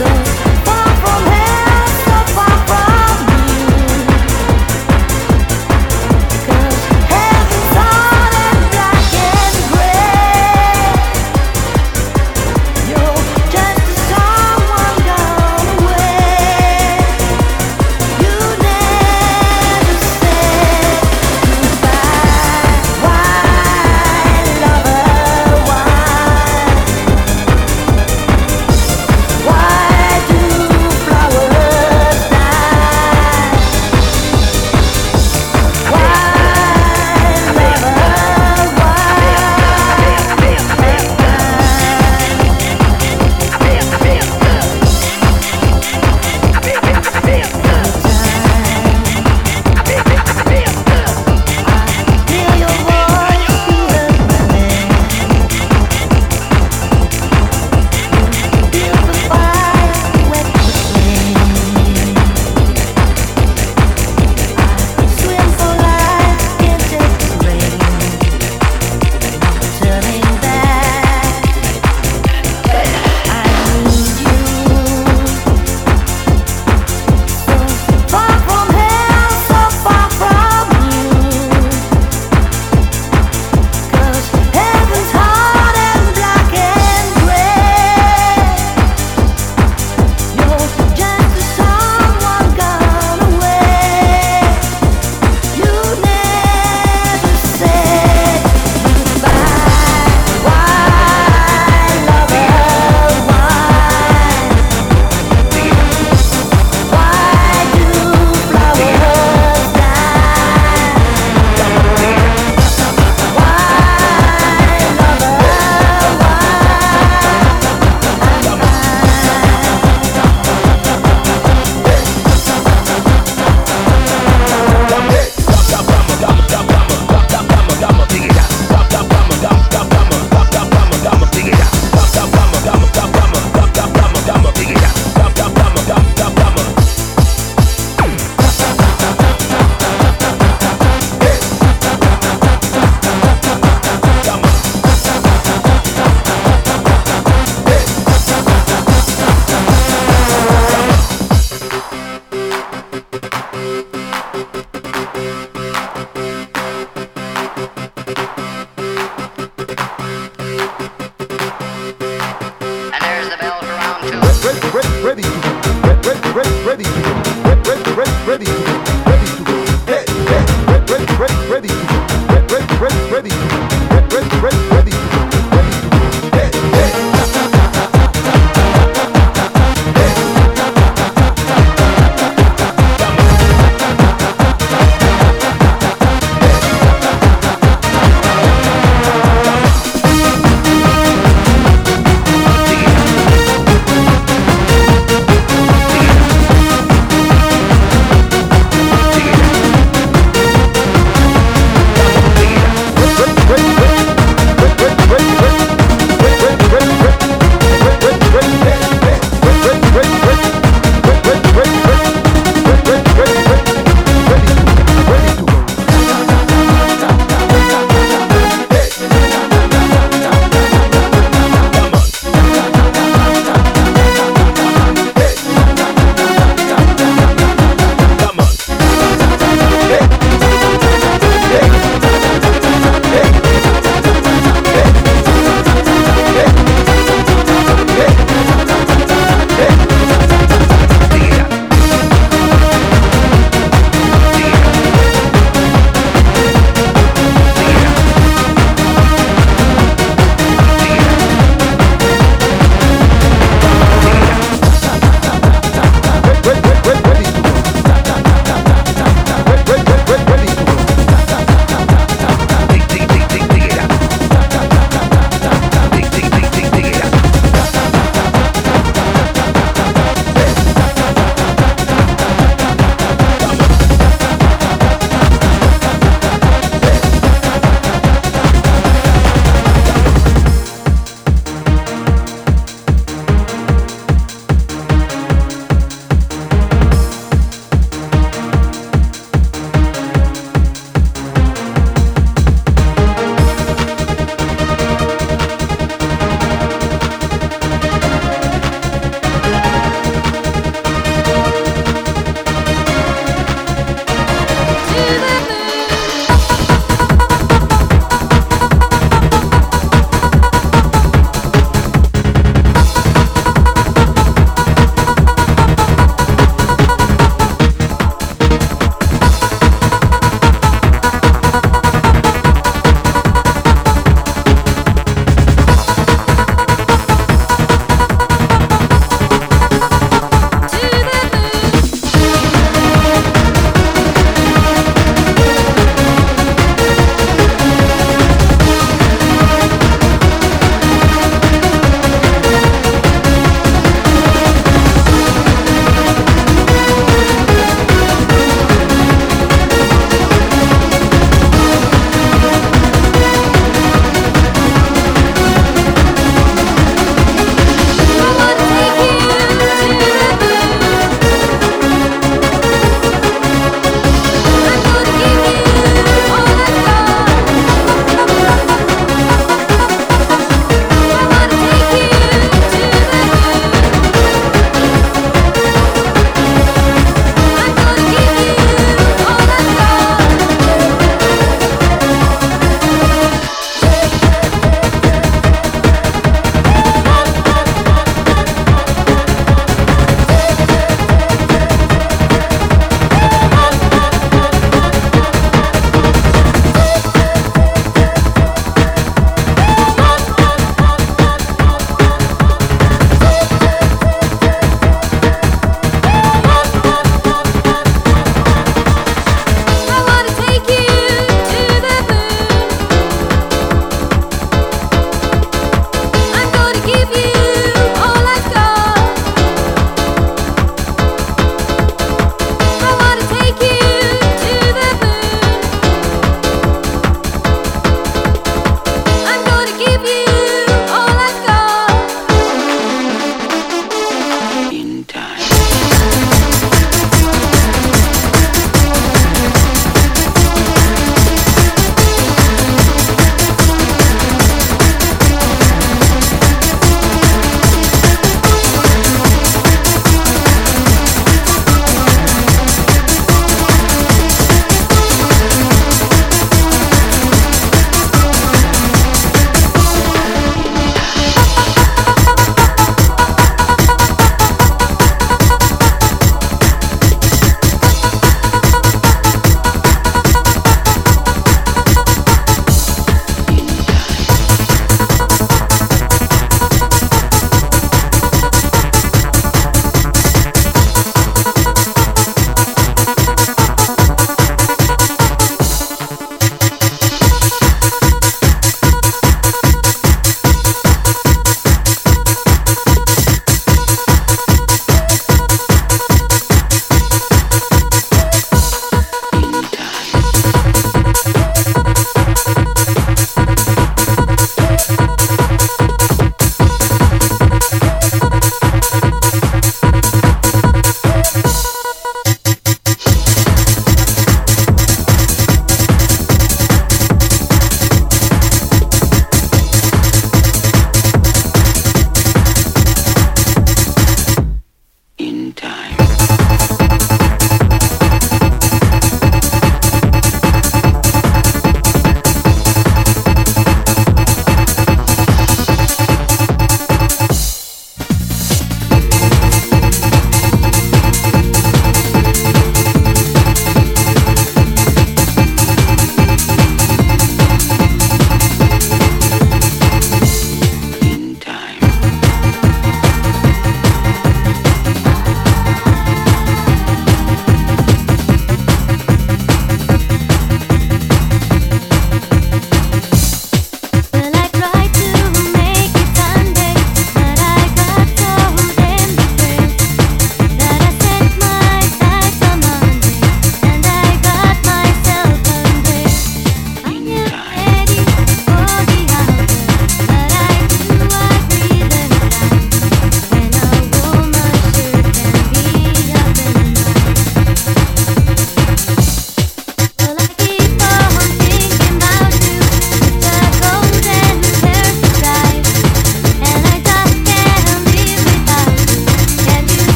so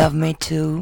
Yes,